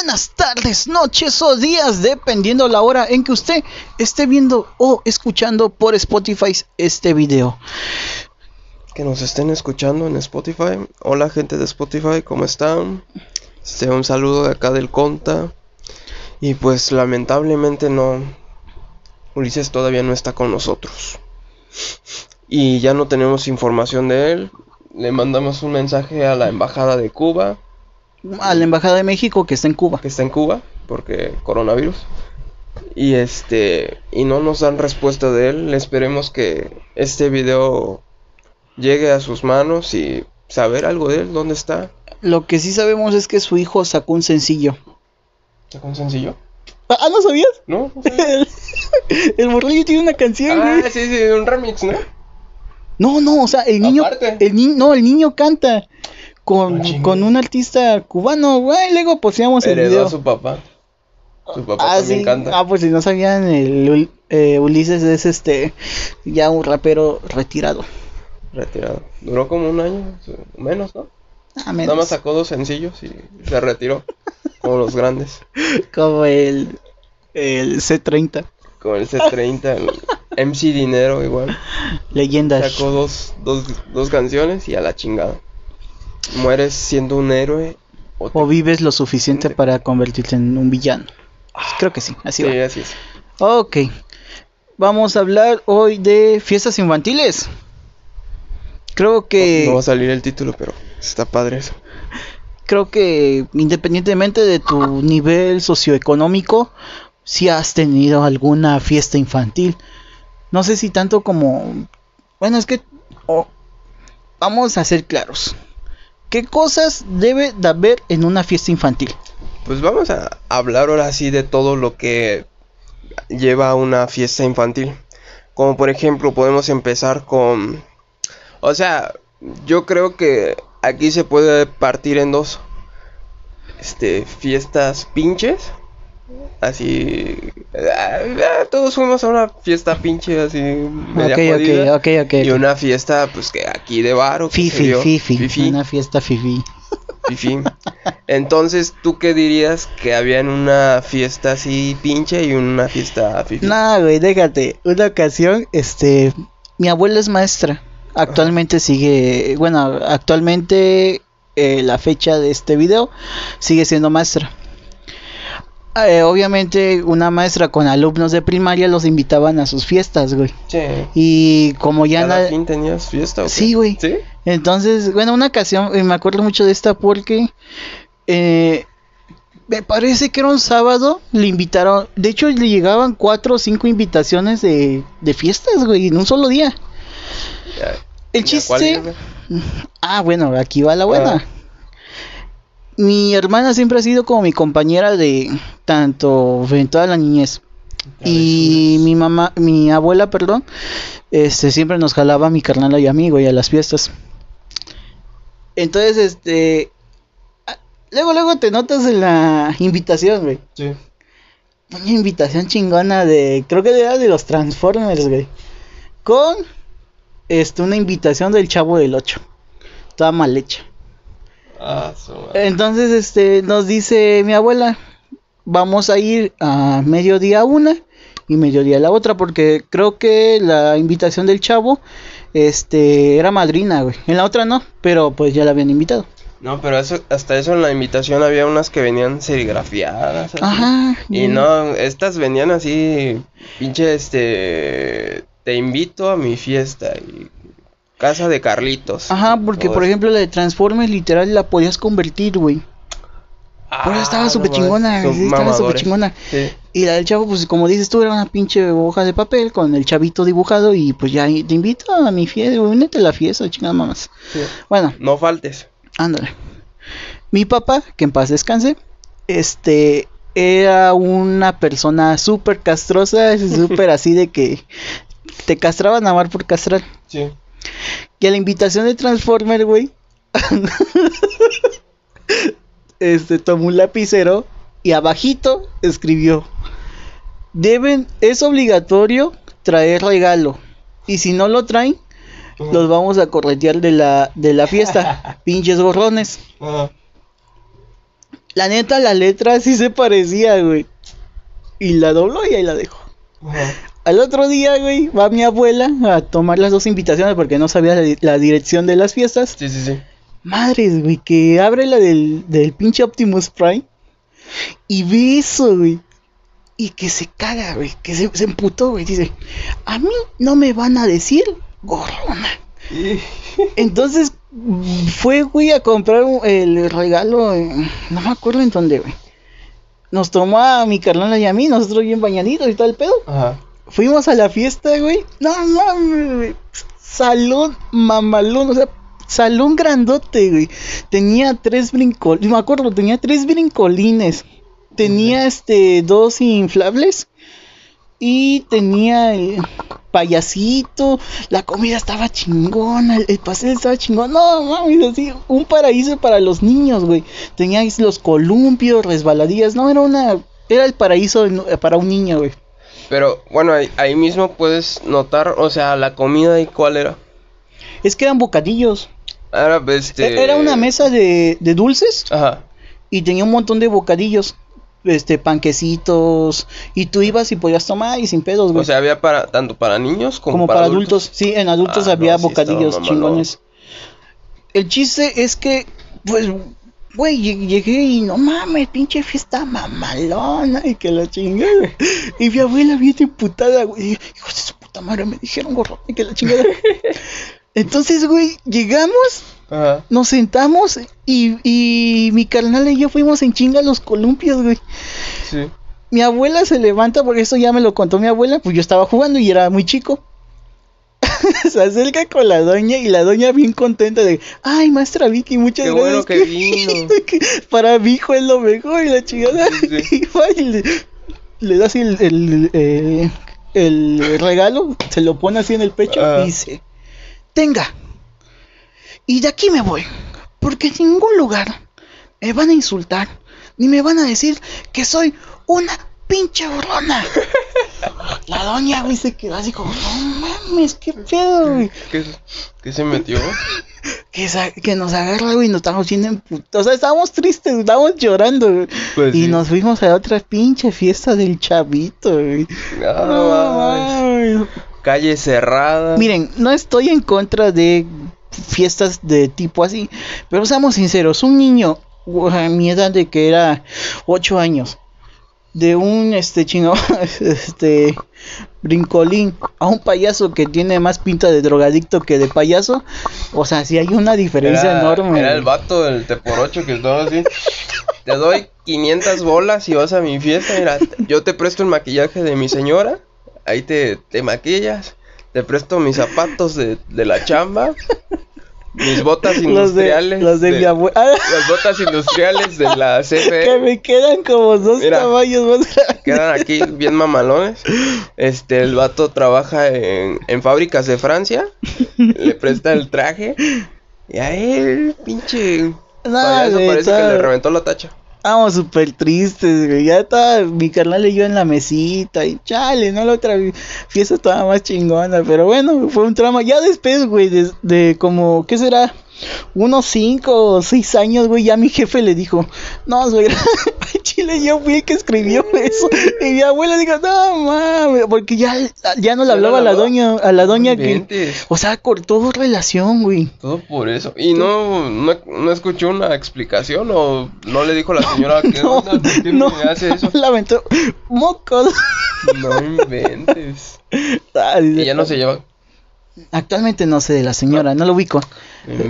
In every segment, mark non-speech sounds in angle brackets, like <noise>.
buenas tardes, noches o días, dependiendo la hora en que usted esté viendo o escuchando por Spotify este video. Que nos estén escuchando en Spotify. Hola gente de Spotify, ¿cómo están? Este, un saludo de acá del Conta. Y pues lamentablemente no... Ulises todavía no está con nosotros. Y ya no tenemos información de él. Le mandamos un mensaje a la embajada de Cuba a la embajada de México que está en Cuba. Que está en Cuba, porque coronavirus. Y este y no nos dan respuesta de él. Esperemos que este video llegue a sus manos y saber algo de él, dónde está. Lo que sí sabemos es que su hijo sacó un sencillo. ¿Sacó un sencillo? Ah, ¿no sabías? No. <laughs> el morrillo tiene una canción, ah, sí, sí, un remix, ¿no? No, no, o sea, el niño, el niño, no, el niño canta con, ah, con un artista cubano, güey. Luego poseamos el video. a su papá. Su papá ah, también canta. Ah, pues si no sabían, el eh, Ulises es este ya un rapero retirado. Retirado. Duró como un año, menos, ¿no? Ah, menos. Nada más sacó dos sencillos y se retiró. como los grandes. <laughs> Como el, el C30. Como el C30, el MC Dinero igual. <laughs> Leyendas. Sacó dos, dos, dos canciones y a la chingada mueres siendo un héroe o, vives lo suficiente para convertirte en un villano. Ah, Creo que sí, así sí, así es. Ok. Vamos a hablar hoy de fiestas infantiles. Creo que... No, va a salir el título, pero está padre eso. Creo que independientemente de tu nivel socioeconómico, si has tenido alguna fiesta infantil. No sé si tanto como... Bueno, es que... vamos a ser claros. ¿Qué cosas debe de haber en una fiesta infantil? Pues vamos a hablar ahora sí de todo lo que lleva a una fiesta infantil. Como por ejemplo podemos empezar con... O sea, yo creo que aquí se puede partir en dos. Este, fiestas pinches así ah, todos fuimos a una fiesta pinche así media okay, okay, y una fiesta pues que aquí de bar fifi, fifi, una fiesta fifi. Fifi. Entonces tú qué dirías que había en una fiesta así pinche y una fiesta fifi no güey déjate una ocasión este mi abuela es maestra. Actualmente sigue bueno actualmente eh, la fecha de este video sigue siendo maestra eh, obviamente una maestra con alumnos de primaria los invitaban a sus fiestas, güey. Sí. Y como ya... ¿Cada fin tenías fiesta? Sí, güey. ¿Sí? Entonces, bueno, una ocasión, me acuerdo mucho de esta porque... Eh, me parece que era un sábado, le invitaron, de hecho le llegaban cuatro o cinco invitaciones de, de fiestas, güey, en un solo día. El chiste... Ah, bueno, aquí va la buena. Ah mi hermana siempre ha sido como mi compañera de tanto en toda la niñez. Y mi mamá, mi abuela, perdón, este siempre nos jalaba a mi carnal y amigo y a las fiestas. Entonces, este luego luego te notas en la invitación, güey. Sí. Una invitación chingona de creo que era de los Transformers, güey. Con este una invitación del Chavo del 8. Toda mal hecha. Ah, Entonces, este, nos dice mi abuela, vamos a ir a mediodía una y mediodía la otra, porque creo que la invitación del chavo, este, era madrina, güey. En la otra no, pero pues ya la habían invitado. No, pero eso, hasta eso en la invitación había unas que venían serigrafiadas. Ajá. Y no, estas venían así, pinche, este, te invito a mi fiesta y Casa de Carlitos. Ajá, porque por ejemplo la de Transformers literal la podías convertir, güey. Ah, estaba súper chingona, estaba súper chingona. Y la del chavo, pues como dices tú, era una pinche hoja de papel con el chavito dibujado y pues ya te invito a mi fiesta, únete a la fiesta, chingada mamás. Bueno. No faltes. Ándale. Mi papá, que en paz descanse, este, era una persona súper castrosa, <laughs> súper así de que te castraban a amar por castrar. Sí. A la invitación de Transformer, güey. <laughs> este tomó un lapicero y abajito escribió: Deben, es obligatorio traer regalo. Y si no lo traen, los vamos a corretear de la, de la fiesta. <laughs> Pinches gorrones. La neta, la letra sí se parecía, güey. Y la dobló y ahí la dejó. Al otro día, güey, va mi abuela a tomar las dos invitaciones porque no sabía la, la dirección de las fiestas. Sí, sí, sí. Madres, güey, que abre la del, del pinche Optimus Prime y ve eso, güey. Y que se caga, güey, que se, se emputó, güey. Dice, a mí no me van a decir gorrona. <laughs> Entonces fue, güey, a comprar el regalo, no me acuerdo en dónde, güey. Nos tomó a mi carnal y a mí, nosotros bien bañaditos y todo el pedo. Ajá. Fuimos a la fiesta, güey. No mames, güey. Salón mamalón, o sea, salón grandote, güey. Tenía tres brincolines, me acuerdo, tenía tres brincolines. Tenía este dos inflables y tenía el payasito. La comida estaba chingona, el, el pastel estaba chingón. No mames, así un paraíso para los niños, güey. Tenía los columpios, resbaladillas. No, era una era el paraíso de- para un niño, güey. Pero bueno, ahí, ahí mismo puedes notar, o sea, la comida y cuál era. Es que eran bocadillos. Era, este... Era una mesa de, de dulces Ajá. y tenía un montón de bocadillos. Este, panquecitos. Y tú ibas y podías tomar y sin pedos, güey. O sea, había para tanto para niños como, como para, adultos. Sí, en adultos Ah, había no, sí estaba bocadillos chingones. El chiste es que, pues, güey, lleg- llegué y no mames, pinche fiesta mamalona y que la chingada. Y mi abuela bien emputada, güey. Hijos de su puta madre, me dijeron gorro y que la chingada. <laughs> Entonces, güey, llegamos Ajá. nos sentamos y, y mi carnal y yo fuimos en chinga a los columpios, güey. Sí. Mi abuela se levanta, porque eso ya me lo contó mi abuela, pues yo estaba jugando y era muy chico. <laughs> se acerca con la doña y la doña bien contenta de, ay, maestra Vicky, muchas Qué gracias. bueno que vino. <laughs> que para mi hijo es lo mejor y la chingada. Sí, sí. <laughs> Y va y le, le da así el, el, eh, el regalo, se lo pone así en el pecho Ah. y dice, tenga. Y de aquí me voy, porque en ningún lugar me van a insultar, ni me van a decir que soy una pinche burrona. La doña, güey, se quedó así como, no mames, qué pedo, güey. ¿Qué, qué se metió? Que, nos agarra, güey, nos estamos yendo. O sea, estábamos tristes, estábamos llorando, güey. Pues y sí. nos fuimos a otra pinche fiesta del chavito, güey. No, mames. Calle cerrada. Miren, no estoy en contra de fiestas de tipo así, pero seamos sinceros, un niño a mi edad de que era 8 años, de un este chino, <laughs> este brincolín a un payaso que tiene más pinta de drogadicto que de payaso, o sea, sí hay una diferencia era, enorme. Era el vato del T por 8 que estaba así. Te doy 500 bolas y vas a mi fiesta. Mira, yo te presto el maquillaje de mi señora. Ahí te, te maquillas. Te presto mis zapatos de, de la chamba. Mis botas de, industriales. los de mi abuela, Las botas industriales de la <laughs> que CFE. me quedan como dos Mira. caballos más grandes. Quedan aquí bien mamalones. Este, el vato trabaja en, en fábricas de Francia. Le presta el traje. Y a él, pinche. Güey, parece que le reventó la tacha. Estábamos súper tristes, güey. Ya estaba mi carnal y yo en la mesita. Y chale, ¿no? La otra fiesta estaba más chingona. Pero bueno, fue un trama. Ya después, güey, de, de como, ¿qué será? Unos 5 o 6 años, güey. Ya mi jefe le dijo, no, <laughs> ay, chile, yo fui el que escribió eso. Y mi abuela dijo, no mames. Porque ya, ya no le ¿Ya hablaba no a la doña, a la No doña que. O sea, cortó relación, güey. Todo por eso. ¿Y no, no, no escuchó una explicación o no le dijo a la señora que No, no, me hace eso? <laughs> lamentó. Mocos. No inventes. <laughs> Y ya no se lleva. Actualmente no sé de la señora, no lo ubico.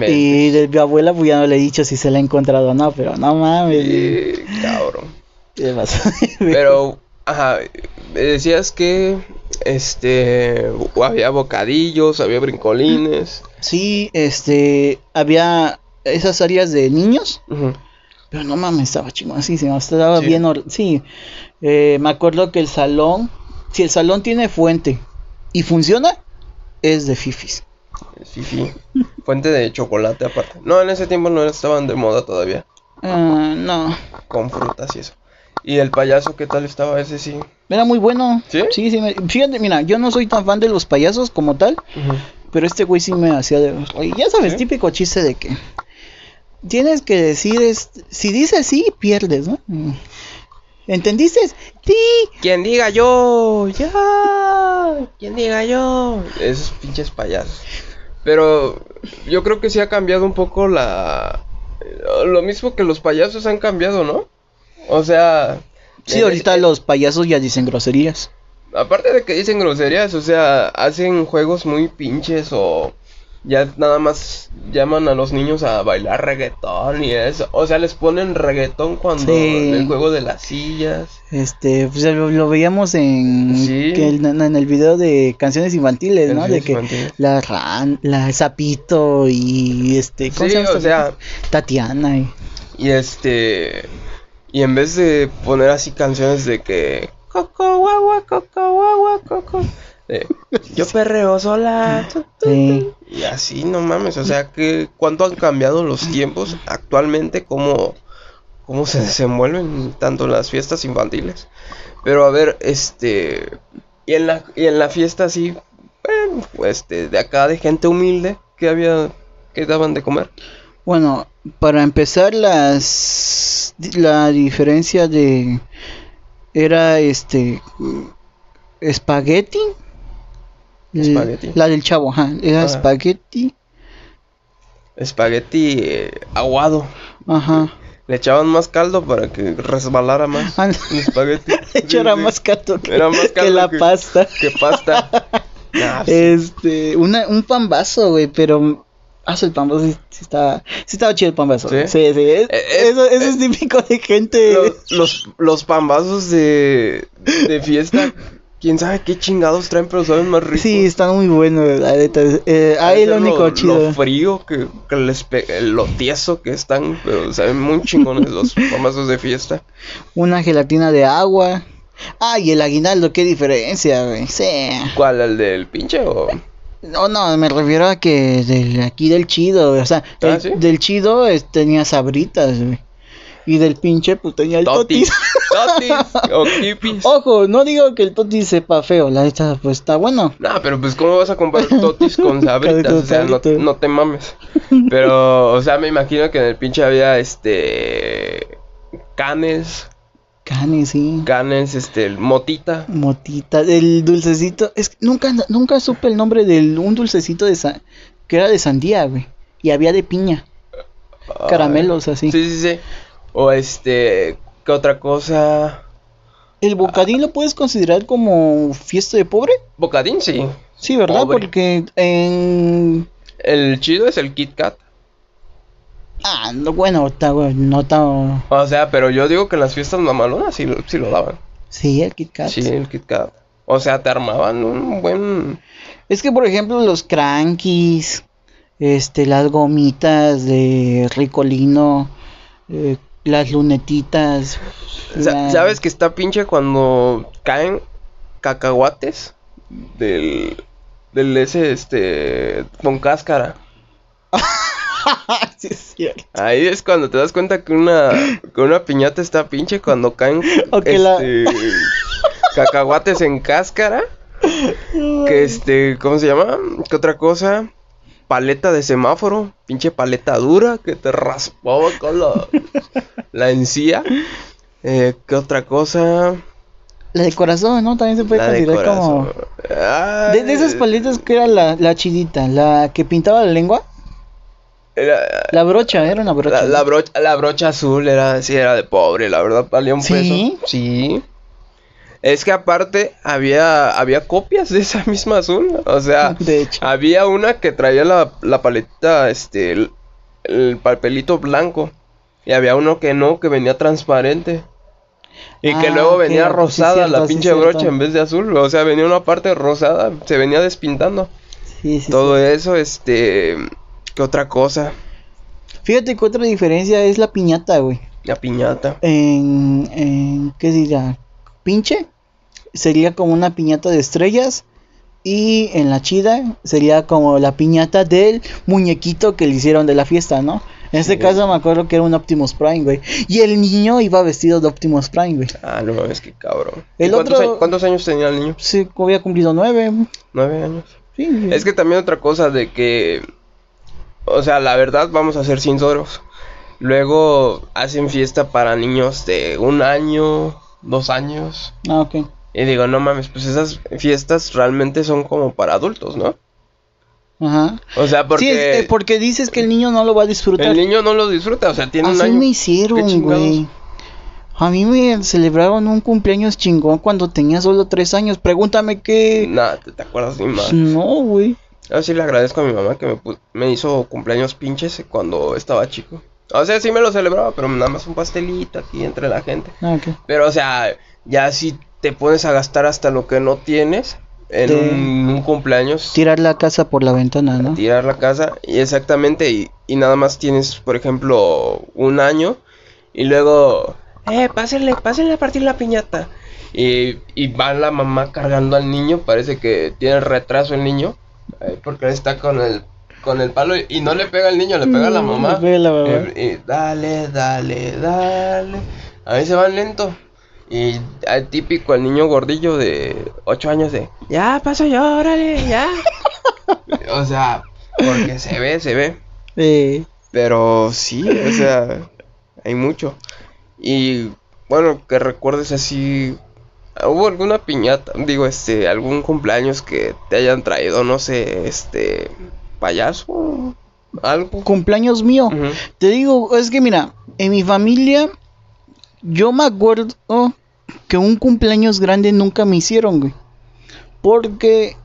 Y de mi abuela, pues ya no le he dicho si se la ha encontrado o no, pero no mames. Eh, cabrón. ¿Qué pasó? <laughs> Pero, ajá, me decías que, este, había bocadillos, había brincolines. Sí, este, había esas áreas de niños, pero no mames, estaba chingoncísimo, estaba Sí. bien, sí. Eh, me acuerdo que el salón, si el salón tiene fuente y funciona, es de fifis. Sí. Fuente de chocolate aparte. No, en ese tiempo no estaban de moda todavía. Ah, no, Con frutas y eso. ¿Y el payaso qué tal estaba ese sí? era muy bueno. ¿Sí? Sí, sí, me- fíjate, mira, yo no soy tan fan de los payasos como tal. Pero este güey sí me hacía de... Oye, ya sabes, ¿Sí? típico chiste de que... tienes que decir, es, si dices sí, pierdes, ¿no? Mm. ¿Entendiste? Sí. Quien diga yo, ya. Quien diga yo. Esos pinches payasos. Pero yo creo que sí ha cambiado un poco la... Lo mismo que los payasos han cambiado, ¿no? O sea... Sí, ahorita los payasos ya dicen groserías. Aparte de que dicen groserías, o sea, hacen juegos muy pinches o ya nada más llaman a los niños a bailar reggaetón y eso. O sea, les ponen reggaetón cuando el juego de las sillas. Este, pues lo, veíamos en, en, el video de canciones infantiles, ¿no? De que la ran, la sapito y este, ¿cómo se llama? O sea, Tatiana y... y este y en vez de poner así canciones de que coco guagua coco guagua coco yo perreo sola. <laughs> Y así, no mames. O sea, que ¿cuánto han cambiado los tiempos actualmente? ¿Cómo, cómo se desenvuelven tanto las fiestas infantiles? Pero a ver, este. Y en la, y en la fiesta así, este, de acá de gente humilde, ¿qué había, qué daban de comer? Bueno, para empezar, las. La diferencia de. Era este. Espagueti Espagueti. La del chavo, ajá. Era ah. espagueti. Espagueti eh, aguado. Ajá. Le echaban más caldo para que resbalara más. Ah, espagueti. <laughs> De hecho, era, más caldo que, era más caldo que la pasta. Que pasta. <laughs> Este, una, un pambazo, güey, pero Ah, el pambazo sí, sí, estaba, sí estaba chido el pambazo. Sí, sí. sí. Eh, eso, eso es eh, típico de gente. Los, los, los pambazos de, de fiesta <laughs> quién sabe qué chingados traen, pero saben más ricos. Sí, están muy buenos, la neta. Eh, ahí lo único chido. Lo frío, que, que les lo tieso que están, pero saben muy chingones los <laughs> famazos de fiesta. Una gelatina de agua. Ah, y el aguinaldo, qué diferencia, güey. Sí. ¿Cuál? ¿El del pinche o...? No, no, me refiero a que del, aquí del chido, o sea, ah, del chido tenía sabritas, güey. Y del pinche, pues tenía el totis. Totis <laughs> o kipis. Ojo, no digo que el totis sepa feo, la neta, pues está bueno. No, pero pues, ¿cómo vas a comprar totis con <laughs> sabritas? o sea, no, no, te mames. Pero, o sea, me imagino que en el pinche había este. Canes. Canes, sí. Canes, este, motita. Motita, el dulcecito. Es nunca, nunca supe el nombre de un dulcecito de que era de sandía, güey. Y había de piña. Caramelos así. Sí, sí, sí. O este, ¿qué otra cosa? ¿El bocadín lo puedes considerar como fiesta de pobre? Bocadín, sí. Sí, ¿verdad? Porque en... El chido es el Kit Kat. Ah, no, bueno, está, no está... O sea, pero yo digo que en las fiestas mamalonas sí, sí lo daban. Sí, el Kit Kat. Sí, el Kit Kat. O sea, te armaban un buen... Es que, por ejemplo, los crankies, este, las gomitas de Ricolino, eh, las lunetitas. ¿Sabes que está pinche cuando caen cacahuates del del ese este con cáscara? <laughs> Ahí es cuando te das cuenta que una que una piñata está pinche cuando caen <laughs> este, cacahuates en cáscara. Que este, ¿cómo se llama? ¿Qué otra cosa? Paleta de semáforo, pinche paleta dura que te raspaba con la, la encía. Eh, ¿Qué otra cosa? La de corazón, ¿no? También se puede considerar como. De, esas paletas que era la, la chidita, la que pintaba la lengua. la brocha, era una brocha. La, brocha, la brocha azul era, sí, era de pobre, la verdad, valía un ¿Sí? Sí. Es que aparte había, había copias de esa misma azul. O sea, <laughs> había una que traía la, la paleta, este, el, papelito blanco. Y había uno que no, que venía transparente. Y que ah, luego venía rosada la pinche brocha en vez de azul. O sea, venía una parte rosada, se venía despintando. Sí, sí, Todo eso, este. ¿Qué otra cosa? Fíjate que otra diferencia es la piñata, güey. La piñata. En. en ¿Qué dirá? Pinche sería como una piñata de estrellas. Y en la chida sería como la piñata del muñequito que le hicieron de la fiesta, ¿no? En este caso me acuerdo que era un Optimus Prime, güey. Y el niño iba vestido de Optimus Prime, güey. Ah, no mames, qué cabrón. El cuántos, años, cuántos, años, tenía el niño? Sí, había cumplido nueve. Nueve años. Sí. Es que también otra cosa de que... O sea, la verdad, vamos a ser sinceros. Luego hacen fiesta para niños de un año, dos años. Ah, ok. Y digo, no mames, pues esas fiestas realmente son como para adultos, ¿no? Ajá. O sea, porque Sí, es- eh, porque dices que el niño no lo va a disfrutar. el niño no lo disfruta, o sea, tiene un Así año. me ¿Qué hicieron, güey. A mí me celebraron un cumpleaños chingón cuando tenía solo tres años. Pregúntame qué. Nada, te, te acuerdas ni más. No, güey. Yo sí le agradezco a mi mamá que me hizo cumpleaños pinches cuando estaba chico. O sea, sí me lo celebraba, pero nada más un pastelito aquí entre la gente. Ah, ok. Pero, o sea, ya si te pones a gastar hasta lo que no tienes en un, un cumpleaños, Tirar la casa por la ventana, ¿no? tirar la casa, y exactamente, y, y nada más tienes, por ejemplo, un año, y luego, eh, pásenle, pásenle a partir la piñata. Y, y va la mamá cargando al niño, parece que tiene retraso el niño, eh, porque está con el, con el palo, y, no le pega al niño, le pega a la mamá. le pega a la mamá. Y dale, dale, dale. A veces van lento. Y al típico, el niño gordillo de 8 años de, ya paso yo, órale, ya. <laughs> o sea, porque se ve, se ve. Eh, Pero sí, o sea, hay mucho. Y bueno, que recuerdes así, ¿hubo alguna piñata, digo, este, algún cumpleaños que te hayan traído, no sé, este, payaso, algo? cumpleaños mío. Te digo, es que mira, en mi familia, yo me acuerdo que un cumpleaños grande nunca me hicieron, güey. Porque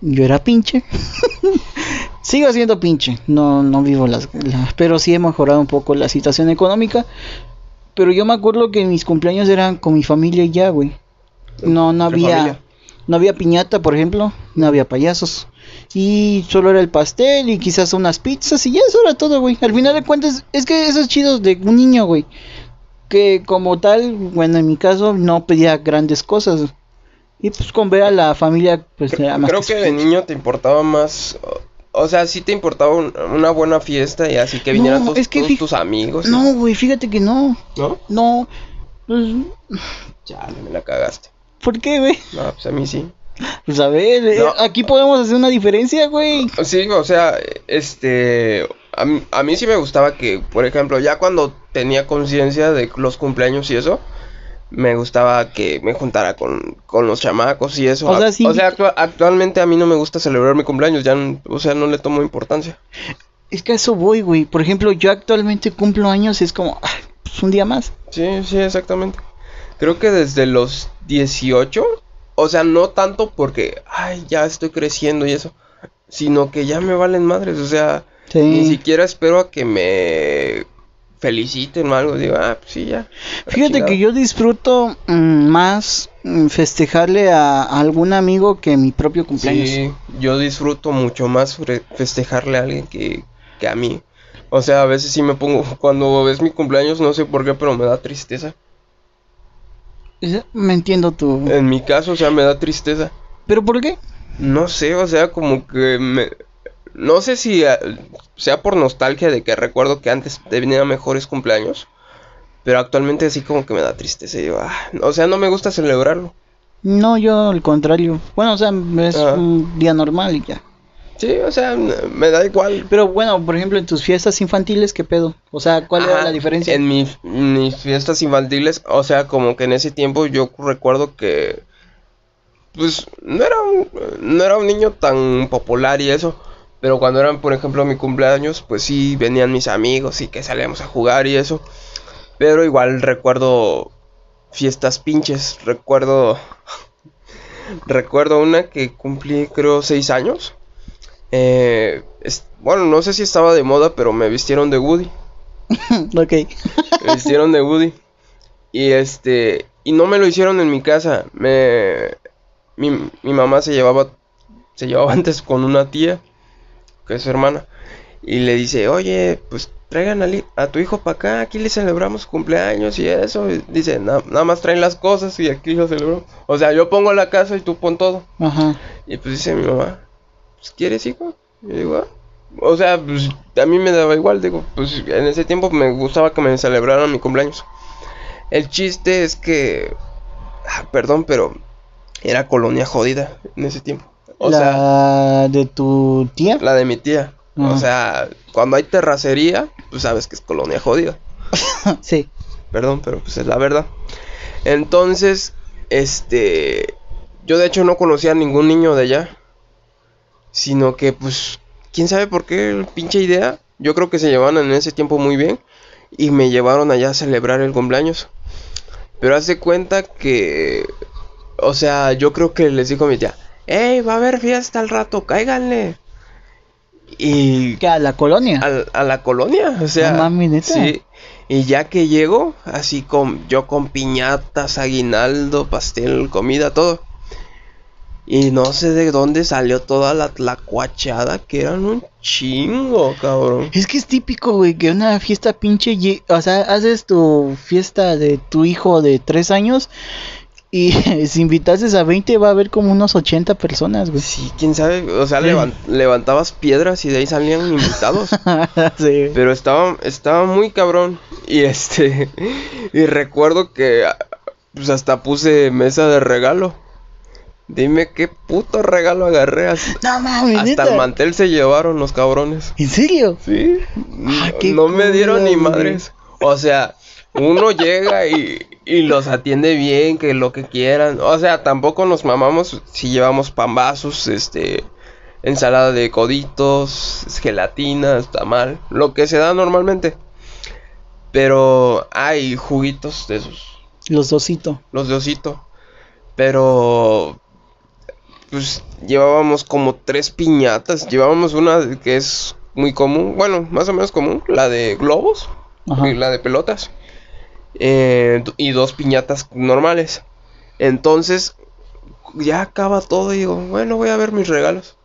yo era pinche. <laughs> Sigo siendo pinche. No, no vivo las, las- Pero sí he mejorado un poco la situación económica. Pero yo me acuerdo que mis cumpleaños eran con mi familia y ya, güey. No, no ¿Qué había. familia? No había piñata, por ejemplo. No había payasos. Y solo era el pastel y quizás unas pizzas y ya eso era todo, güey. Al final de cuentas, es que eso es chido de un niño, güey. Que como tal, bueno, en mi caso no pedía grandes cosas. Y pues con ver a la familia, pues era más Creo que de niño te importaba más, o- sea, sí te importaba un- una buena fiesta y así que vinieran No, tus, es que todos tus amigos. No, güey, fíjate que no. ¿No? No. Pues, Chale, me la cagaste. ¿Por qué, güey? No, pues a mí sí. Pues a ver, eh, aquí podemos hacer una diferencia, güey. Sí, o sea, este, a mí, a mí sí me gustaba que, por ejemplo, ya cuando tenía conciencia de los cumpleaños y eso, me gustaba que me juntara con, con los chamacos y eso. O sea, sí- actua- actualmente a mí no me gusta celebrar mi cumpleaños, ya, o sea, no le tomo importancia. Es que a eso voy, güey. Por ejemplo, yo actualmente cumplo años, es como, ah, pues un día más. Sí, sí, exactamente. Creo que desde los 18, o sea, no tanto porque, ay, ya estoy creciendo y eso, sino que ya me valen madres, o sea, Sí. ni siquiera espero a que me feliciten o algo, digo, ah, pues sí, ya. Fíjate que yo disfruto mm, más mm, festejarle a, a algún amigo que mi propio cumpleaños. Sí, yo disfruto mucho más festejarle a alguien que, que a mí. O sea, a veces sí me pongo, <laughs> cuando ves mi cumpleaños, no sé por qué, pero me da tristeza. Me entiendo tú. En mi caso, o sea, me da tristeza. ¿Pero por qué? No sé, o sea, como que me... No sé si eh, sea por nostalgia de que recuerdo que antes tenía mejores cumpleaños, pero actualmente así como que me da tristeza. ah, o sea, no me gusta celebrarlo. No, yo al contrario. Bueno, o sea, es Ah. un día normal y ya. Sí, o sea, me da igual. Pero bueno, por ejemplo, en tus fiestas infantiles, ¿qué pedo? O sea, ¿cuál era Ajá, la diferencia? En mi- mis fiestas infantiles, o sea, como que en ese tiempo yo recuerdo que, pues, no era un, no era un niño tan popular y eso, pero cuando eran, por ejemplo, mi cumpleaños, pues sí, venían mis amigos y que salíamos a jugar y eso, pero igual recuerdo fiestas pinches, recuerdo, <laughs> recuerdo una que cumplí, creo, seis años. Eh, es- bueno, no sé si estaba de moda, pero me vistieron de Woody. <laughs> ok. Me hicieron de Woody. Y este. Y no me lo hicieron en mi casa. Me. Mi, mi mamá se llevaba. Se llevaba <laughs> antes con una tía. Que es su hermana. Y le dice, oye, pues traigan a, a tu hijo para acá. Aquí le celebramos cumpleaños y eso. Y dice, "Na- nada más traen las cosas y aquí lo celebramos. O sea, yo pongo la casa y tú pon todo. Ajá. Y pues dice mi mamá, pues ¿quieres hijo? Y yo digo, "Ah". O sea, pues a mí me daba igual, digo, pues en ese tiempo me gustaba que me celebraran mi cumpleaños. El chiste es que, ah, perdón, pero era colonia jodida en ese tiempo. O la sea, de tu tía. la de mi tía. O Ajá. sea, cuando hay terracería, pues sabes que es colonia jodida. <laughs> sí. Perdón, pero pues es la verdad. Entonces, este, yo de hecho no conocía a ningún niño de allá, sino que pues, quién sabe por qué pinche idea. Yo creo que se llevaban en ese tiempo muy bien y me llevaron allá a celebrar el cumpleaños. Pero hace cuenta que, o sea, yo creo que les dijo a mi tía, hey, va a haber fiesta al rato, cáiganle. Y ¿Qué, a la colonia? a, a la colonia, o sea, No sí. Y ya que llego, así con yo con piñatas, aguinaldo, pastel, comida, todo. Y no sé de dónde salió toda la tlacuachada, que eran un chingo, cabrón. Es que es típico, güey, que una fiesta pinche, o sea, haces tu fiesta de tu hijo de tres años y <laughs> si invitases a 20 va a haber como unos 80 personas, güey. Sí, quién sabe, o sea, levan- levantabas piedras y de ahí salían invitados. <laughs> sí. Pero estaba, estaba muy cabrón. Y este. <laughs> Y recuerdo que. Pues hasta puse mesa de regalo. Dime qué puto regalo agarré. Hasta, No mames, hasta neta. el mantel se llevaron los cabrones. ¿En serio? Sí. Ah, no, qué no me dieron ni madres. O sea, uno llega y, y los atiende bien, que lo que quieran. O sea, tampoco nos mamamos si llevamos pambazos, este. Ensalada de coditos, gelatinas, tamal, lo que se da normalmente. Pero hay juguitos de esos, Los dosito. los de osito. Pero pues llevábamos como tres piñatas. Llevábamos una que es muy común, bueno, más o menos común, la de globos Ajá. y la de pelotas. Eh, y dos piñatas normales. Entonces, ya acaba todo y digo, bueno, voy a ver mis regalos.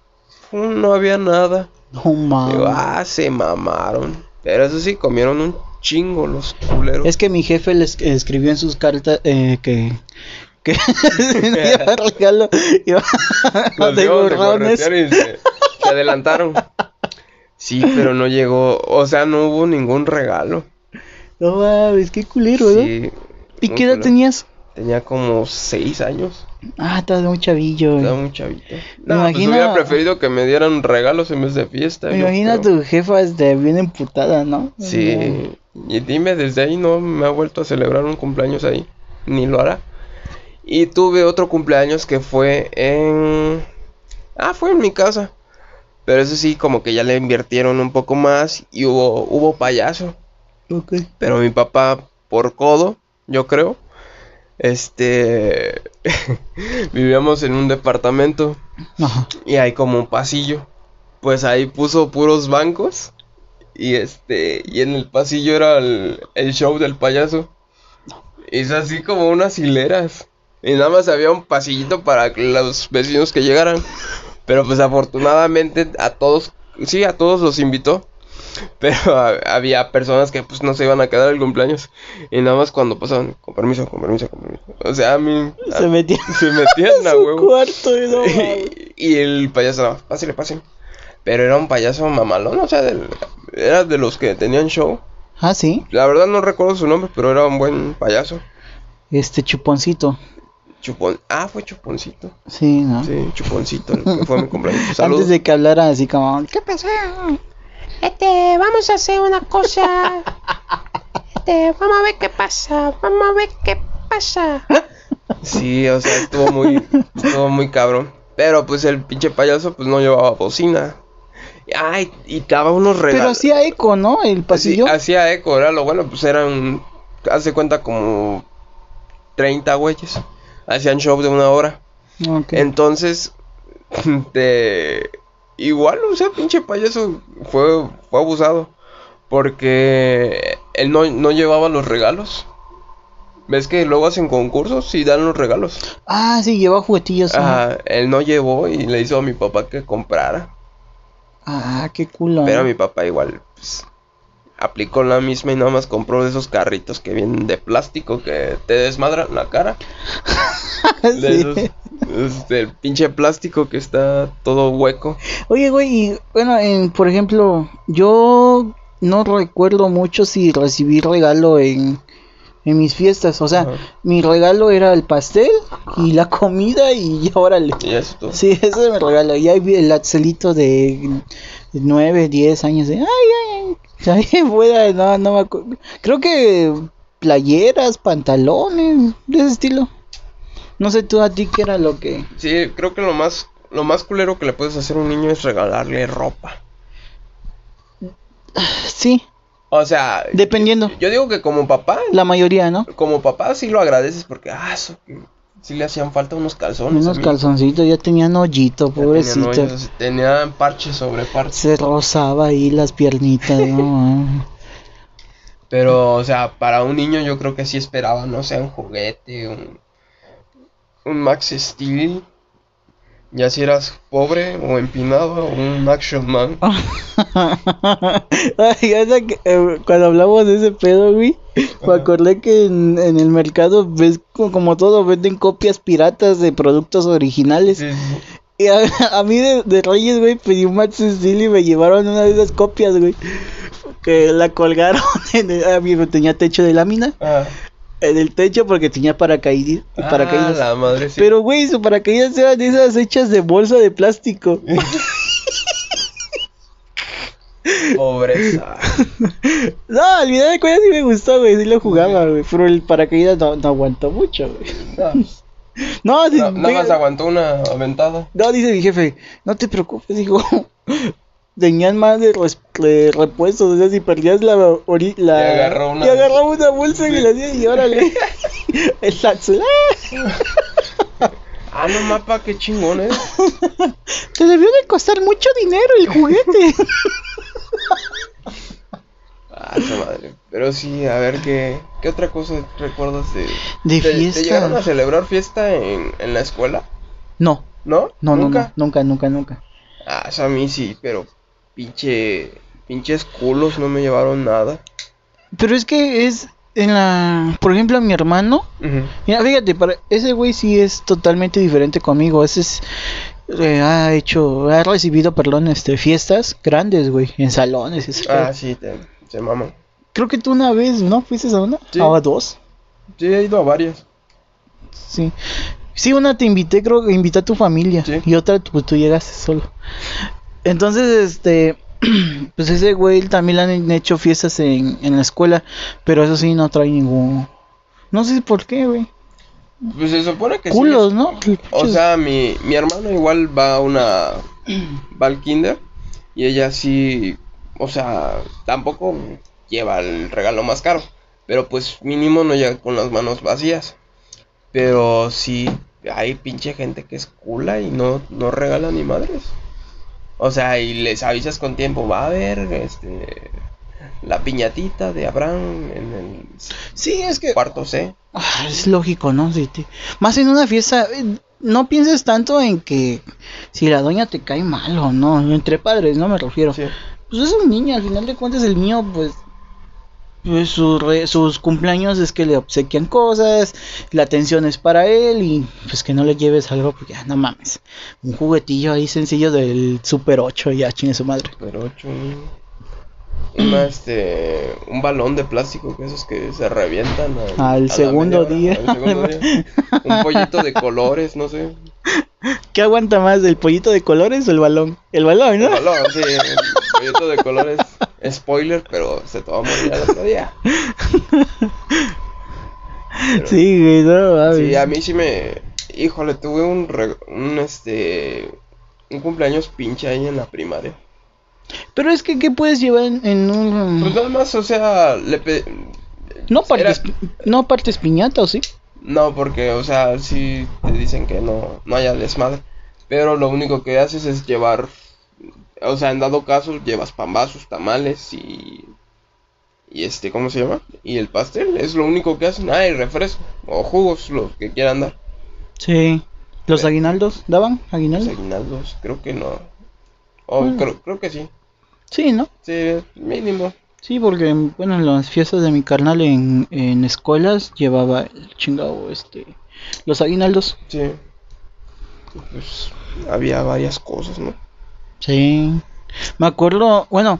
No había nada. No mames. ah, se mamaron. Pero eso sí, comieron un chingo los culeros. Es que mi jefe les escribió en sus cartas eh, que que <laughs> <laughs> iba a regalo iba corretear y se, se adelantaron. Sí, pero no llegó, o sea, no hubo ningún regalo. No mames, qué culero, ¿no? Sí, ¿Y qué edad culero. tenías? Tenía como seis años. Ah, estás muy chavillo. Estaba muy chavito. Me No, pues imagino- hubiera preferido que me dieran regalos en vez de fiesta. Me imagino a tu jefa este, bien emputada, ¿no? Sí. Y dime, desde ahí no me ha vuelto a celebrar un cumpleaños ahí. Ni lo hará. Y tuve otro cumpleaños que fue en... Ah, fue en mi casa. Pero eso sí, como que ya le invirtieron un poco más y hubo, hubo payaso. Ok. Pero mi papá, por codo, yo creo, este... <laughs> vivíamos en un departamento Ajá. y hay como un pasillo. Pues ahí puso puros bancos. Y este. Y en el pasillo era el, el show del payaso. Hizo así como unas hileras. Y nada más había un pasillito para los vecinos que llegaran. Pero pues afortunadamente a todos. Sí, a todos los invitó. Pero <laughs> ha- había personas que pues no se iban a quedar el cumpleaños. Y nada más cuando pasaban, con permiso, con permiso, con permiso. O sea, a mí. Se metía <laughs> se metían a huevo. cuarto y no <laughs> y el payaso, no, pásale, pásale. Pero era un payaso mamalón, o sea, del- era de los que tenían show. Ah, sí. La verdad no recuerdo su nombre, pero era un buen payaso. Este chuponcito. Chupón. Ah, fue Chuponcito. Sí, ¿no? Sí, Chuponcito, el que fue mi cumpleaños. <laughs> Saludos. Antes de que hablara así como, ¿qué pasa? Este, vamos a hacer una cosa. Este, vamos a ver qué pasa. Vamos a ver qué pasa. Sí, o sea, estuvo muy, estuvo muy cabrón. Pero pues el pinche payaso pues no llevaba bocina. Ay, y daba unos Pero regalos. hacía eco, ¿no? El pasillo. Sí, hacía eco, era lo bueno, pues eran, hace cuenta como 30 güeyes. Hacían show de una hora. Entonces, <laughs> de igual, o sea, pinche payaso fue, fue abusado. Porque él no, no llevaba los regalos. ¿Ves que luego hacen concursos y dan los regalos? Ah, sí, lleva juguetillos. Ajá, él no llevó y le hizo a mi papá que comprara. Ah, qué culo. Pero mi papá igual, pues, aplicó la misma y nada más compró de esos carritos que vienen de plástico que te desmadran la cara. <laughs> De Sí. esos, es del pinche plástico que está todo hueco. Oye, güey, y bueno, en, por ejemplo, yo no recuerdo mucho si recibí regalo en, en mis fiestas. O sea, Ajá. mi regalo era el pastel y la comida y eso todo. Sí, eso es mi regalo. Y ahí vi el Axelito de 9, 10 años de, ay, ay. <laughs> ahí fuera, no, no me acuerdo. Creo que playeras, pantalones, de ese estilo. No sé tú a ti qué era lo que... Sí, creo que lo más, lo más culero que le puedes hacer a un niño es regalarle ropa. Sí, O sea, dependiendo. yo digo que como papá, La mayoría, ¿no? como papá sí lo agradeces porque, ah, sí le hacían falta unos calzones. Unos calzoncitos ya tenían hoyito, Ya tenían pobrecito. hoyos, Tenían parche sobre parche. Se rozaba ahí las piernitas, ¿no? <laughs> Pero, o sea, para un niño yo creo que sí esperaba, no sé, un juguete, un, un Max Steel. Ya si eras pobre o empinado, un Action Man. <laughs> Ay, que, eh, cuando hablamos de ese pedo, güey, me acordé que en, en el mercado ves co- como todo, venden copias piratas de productos originales. Sí, sí. Y a, <laughs> a mí de, de Reyes, güey, pedí un Max Steel y me llevaron una de esas copias, güey. Que la colgaron <laughs> en el, ah, mira, tenía techo de lámina Ah, en el techo porque tenía paracaídas. ah, paracaídas. la madre, sí. Pero, güey, su paracaídas eran de esas hechas de bolsa de plástico. <laughs> Pobreza. <laughs> No, al final de cuentas sí me gustó, güey, sí lo jugaba, güey. Pero el paracaídas no, no aguantó mucho, güey. <laughs> No, No, di- no, nada diga- más aguantó una aventada. no, dice mi jefe, no te preocupes, dijo. Tenían más de, res- de repuestos, o sea, si perdías la... ori- la Y agarró una- y agarraba una bolsa y la hacía y órale. <laughs> el ¡ah! No, mapa, qué chingón, eh. <laughs> Te debió de costar mucho dinero el juguete. <laughs> Ah, esa madre. Pero sí, a ver, ¿qué, qué otra cosa recuerdas de... De ¿Te, fiesta. ¿Te llegaron a celebrar fiesta en, en la escuela? No, ¿No? no, ¿Nunca? no, nunca, nunca, nunca. Ah, eso a mí sí, pero pinche... Pinches culos no me llevaron nada. Pero es que es en la... Por ejemplo, mi hermano... Mira, fíjate, para ese güey sí es totalmente diferente conmigo. Ese es... eh, ha hecho... Ha recibido, perdón, este, fiestas grandes, güey. En salones. ese Ah, sí, te, se maman. Creo que tú una vez, ¿no? ¿Fuiste a una? Sí. ¿O a dos? Sí, he ido a varias. Sí. Sí, una te invité, creo que invité a tu familia. Sí. Y otra, pues tú llegaste solo. Entonces, este... <clears throat> Pues ese güey también le han hecho fiestas en, en la escuela. Pero eso sí, no trae ningún... No sé por qué, güey. Pues se supone que sí. Culos, ¿no? O sea, mi, mi hermano igual va a una. va al kinder. Y ella sí. O sea, tampoco lleva el regalo más caro. Pero pues mínimo no llega con las manos vacías. Pero sí, hay pinche gente que es cula y no, no regala ni madres. O sea, y les avisas con tiempo, va a haber este la piñatita de Abraham en el Sí, es que... cuarto C. Ah, es lógico, ¿no? Sí, te- Más en una fiesta, eh, no pienses tanto en que si la doña te cae mal o no, entre padres, no me refiero. Sí. Pues es un niño, al final de cuentas el niño, pues, pues sus, re- sus cumpleaños es que le obsequian cosas, la atención es para él y pues que no le lleves algo, porque ya no mames, un juguetillo ahí sencillo del Super 8, ya chingue su madre. Ocho, una <clears throat> este un balón de plástico que esos que se revientan al, Al a la segundo hora, día. al segundo día. <laughs> un pollito de colores no sé ¿Qué aguanta más, el pollito de colores o el balón? El balón, el ¿no? balón sí el pollito de colores spoiler pero se te va a morir al otro día <laughs> Pero- Sí, güey, no mames. sí a mí sí me híjole tuve un re- un este un cumpleaños pinche ahí en la primaria Pero es que, ¿qué puedes llevar en, en un... pues nada más o sea le pe- No partes, era- no partes piñata, ¿o sí? No, porque, o sea, sí te dicen que no, no haya desmadre. Pero lo único que haces es llevar, o sea, en dado caso, llevas pambazos, tamales y. Y este, ¿cómo se llama? Y el pastel, es lo único que hacen. Ah, y refresco, o jugos, los que quieran dar. Sí. ¿Los Pero- aguinaldos daban? Los ¿Aguinaldos? aguinaldos, creo que no. O Mm. creo, creo que sí. Sí, ¿no? Sí, mínimo. Sí, porque, bueno, en las fiestas de mi carnal en, en escuelas llevaba el chingado, este... Los aguinaldos. Sí. Pues había varias cosas, ¿no? Sí. Me acuerdo, bueno,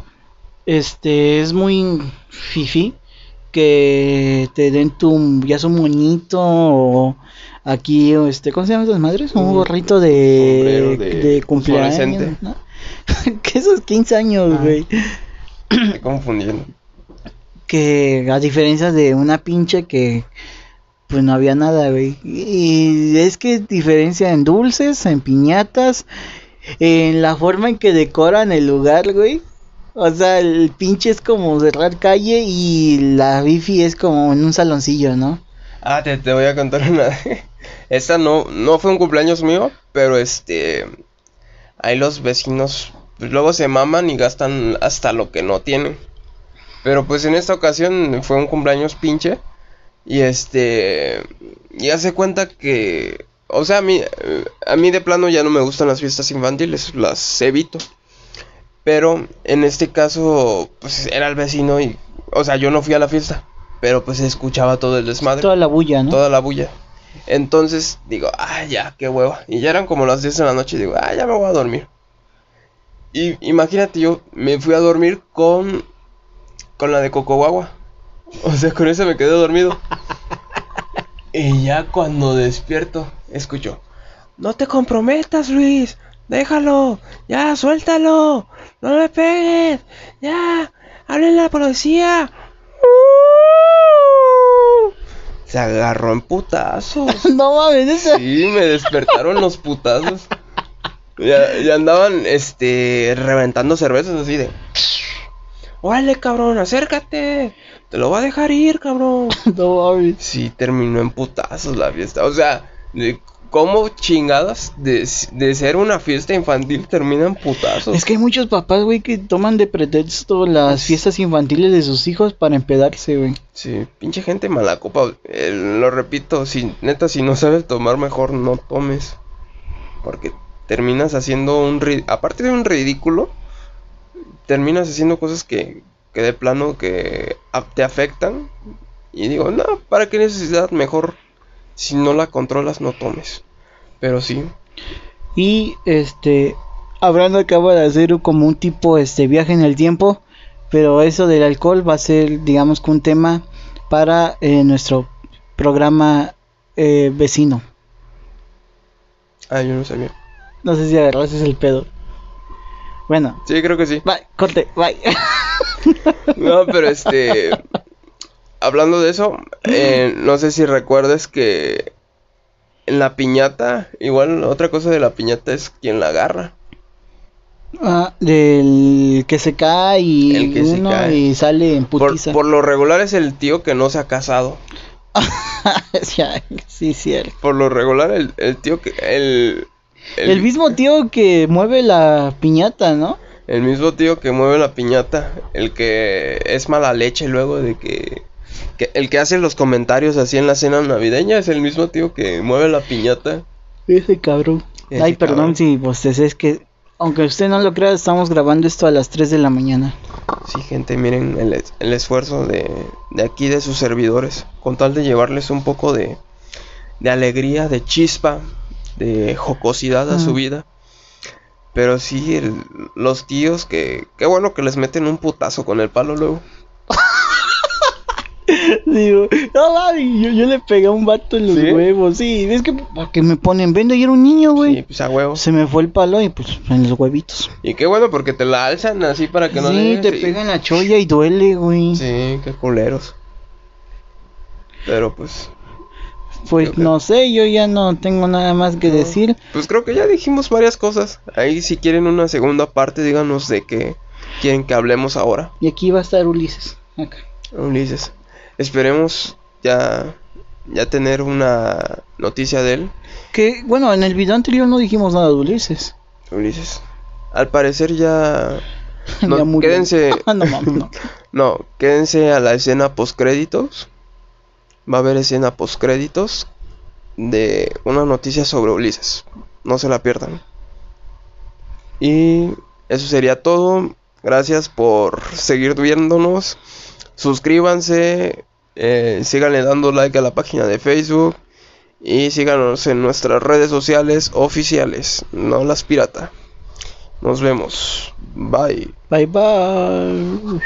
este es muy fifi que te den tu ya su moñito o aquí o este ¿cómo se llaman esas madres? Un gorrito de de de cumpleaños. ¿no? <laughs> que esos 15 años, Ah. güey. confundiendo. que a diferencia de una pinche que pues no había nada, güey. Y es que diferencia en dulces, en piñatas, en la forma en que decoran el lugar, güey. O sea, el pinche es como cerrar calle y la bifi es como en un saloncillo, ¿no? Ah, te, te voy a contar una. <laughs> Esta no, no fue un cumpleaños mío, pero este. Ahí los vecinos pues, luego se maman y gastan hasta lo que no tienen. Pero pues en esta ocasión fue un cumpleaños pinche. Y este. Y hace cuenta que. O sea, a mí, a mí de plano ya no me gustan las fiestas infantiles, las evito. Pero en este caso, pues era el vecino y. O sea, yo no fui a la fiesta. Pero pues se escuchaba todo el desmadre. Toda la bulla, ¿no? Toda la bulla. Entonces digo, ah, ya, qué hueva. Y ya eran como las 10 de la noche y digo, ah, ya me voy a dormir. Y imagínate, yo me fui a dormir con. con la de Coco Guagua. O sea, con esa me quedé dormido. <laughs> y ya cuando despierto, escucho: No te comprometas, Luis. Déjalo. Ya, suéltalo. No le pegues. Ya. Háblenle a la policía. Se agarró en putazos. <laughs> no mames, Sí, me despertaron los putazos. Ya, ya andaban, este, reventando cervezas así de... Órale, cabrón, acércate. Te lo voy a dejar ir, cabrón. <laughs> no mames. Sí, terminó en putazos la fiesta. O sea, cómo chingadas de, de ser una fiesta infantil termina en putazos. Es que hay muchos papás, güey, que toman de pretexto las fiestas infantiles de sus hijos para empedarse, güey. Sí, pinche gente mala copa. Eh, lo repito, si neta, si no sabes tomar, mejor no tomes. Porque terminas haciendo un. Aparte de un ridículo, terminas haciendo cosas que, que de plano que te afectan. Y digo, no, ¿para qué necesidad? Mejor si no la controlas, no tomes. Pero sí, Y este, Abraham acaba de hacer como un tipo este viaje en el tiempo, pero eso del alcohol va a ser, digamos que un tema para eh, nuestro programa eh, vecino. ah, yo no sabía. No sé si agarraste el pedo. Bueno, Sí, creo que sí. bye, corte, bye. <laughs> No, pero este. Hablando de eso, eh, <clears throat> no sé si recuerdes que en la piñata, igual otra cosa de la piñata es quien la agarra. Ah, del que se cae y El que se uno cae. y sale en Por, putiza. por lo regular es el tío que no se ha casado. <laughs> Sí, cierto. Por lo regular, el, el tío que. El, El mismo tío que mueve la piñata, ¿no? el mismo tío que mueve la piñata. El que es mala leche luego de que. Que- el que hace los comentarios así en la cena navideña es el mismo tío que mueve la piñata. Ese cabrón. Ese Ay, perdón si pues es que, aunque usted no lo crea, estamos grabando esto a las 3 de la mañana. Sí, gente, miren el, es- el esfuerzo de, de aquí de sus servidores, con tal de llevarles un poco de, de alegría, de chispa, de jocosidad a su vida. Pero sí, el- los tíos que, qué bueno que les meten un putazo con el palo luego. Digo, no mami, yo, yo le pegué a un vato en los ¿Sí? huevos, sí, es que porque me ponen, vendo y era un niño, güey. Sí, pues a huevos. Se me fue el palo y pues en los huevitos. Y qué bueno porque te la alzan así para que no sí, te pegan la cholla y duele, güey. Sí, qué culeros. Pero pues, Pues no sé, yo ya no tengo nada más que No. decir. pues creo que ya dijimos varias cosas. Ahí si quieren una segunda parte, díganos de qué quieren que hablemos ahora. Y aquí va a estar Ulises. Acá. Ulises. Esperemos ya, ya tener una noticia de él. Que bueno, en el video anterior no dijimos nada de Ulises. Ulises. Al parecer ya... <laughs> No, Ya murió. quédense... <laughs> Ah, no. <laughs> No, quédense a la escena post créditos. Va a haber escena post créditos de una noticia sobre Ulises. No se la pierdan. Y eso sería todo. Gracias por seguir viéndonos. Suscríbanse. Eh, síganle dando like a la página de Facebook. Y síganos en nuestras redes sociales oficiales. No las pirata. Nos vemos. Bye. Bye bye.